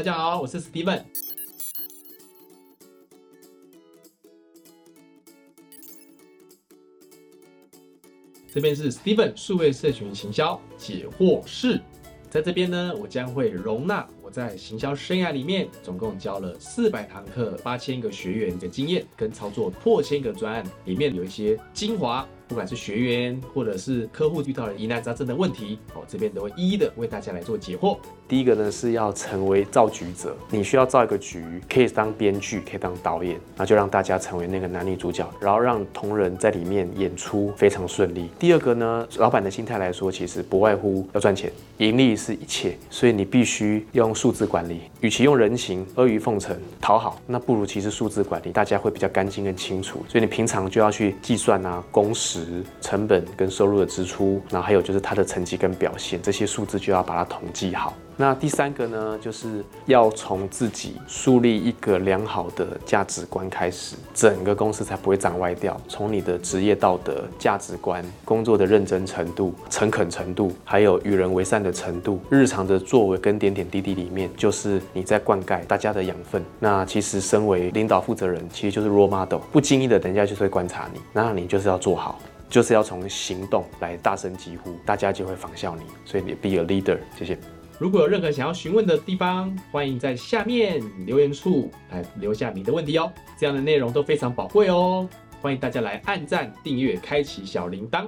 大家好，我是 Steven。这边是 Steven 数位社群行销解惑室，在这边呢，我将会容纳我在行销生涯里面总共教了四百堂课、八千个学员的经验，跟操作破千个专案，里面有一些精华。不管是学员或者是客户遇到了疑难杂症的问题，哦，这边都会一一的为大家来做解惑。第一个呢是要成为造局者，你需要造一个局，可以当编剧，可以当导演，那就让大家成为那个男女主角，然后让同仁在里面演出非常顺利。第二个呢，老板的心态来说，其实不外乎要赚钱，盈利是一切，所以你必须用数字管理。与其用人情阿谀奉承讨好，那不如其实数字管理，大家会比较干净跟清楚。所以你平常就要去计算啊，工时成本跟收入的支出，然后还有就是他的成绩跟表现，这些数字就要把它统计好。那第三个呢，就是要从自己树立一个良好的价值观开始，整个公司才不会长歪掉。从你的职业道德、价值观、工作的认真程度、诚恳程度，还有与人为善的程度，日常的作为跟点点滴滴里面，就是你在灌溉大家的养分。那其实身为领导负责人，其实就是 role model，不经意的，等一下就是会观察你，那你就是要做好。就是要从行动来大声疾呼，大家就会仿效你。所以你 be a leader，谢谢。如果有任何想要询问的地方，欢迎在下面留言处来留下你的问题哦。这样的内容都非常宝贵哦，欢迎大家来按赞、订阅、开启小铃铛。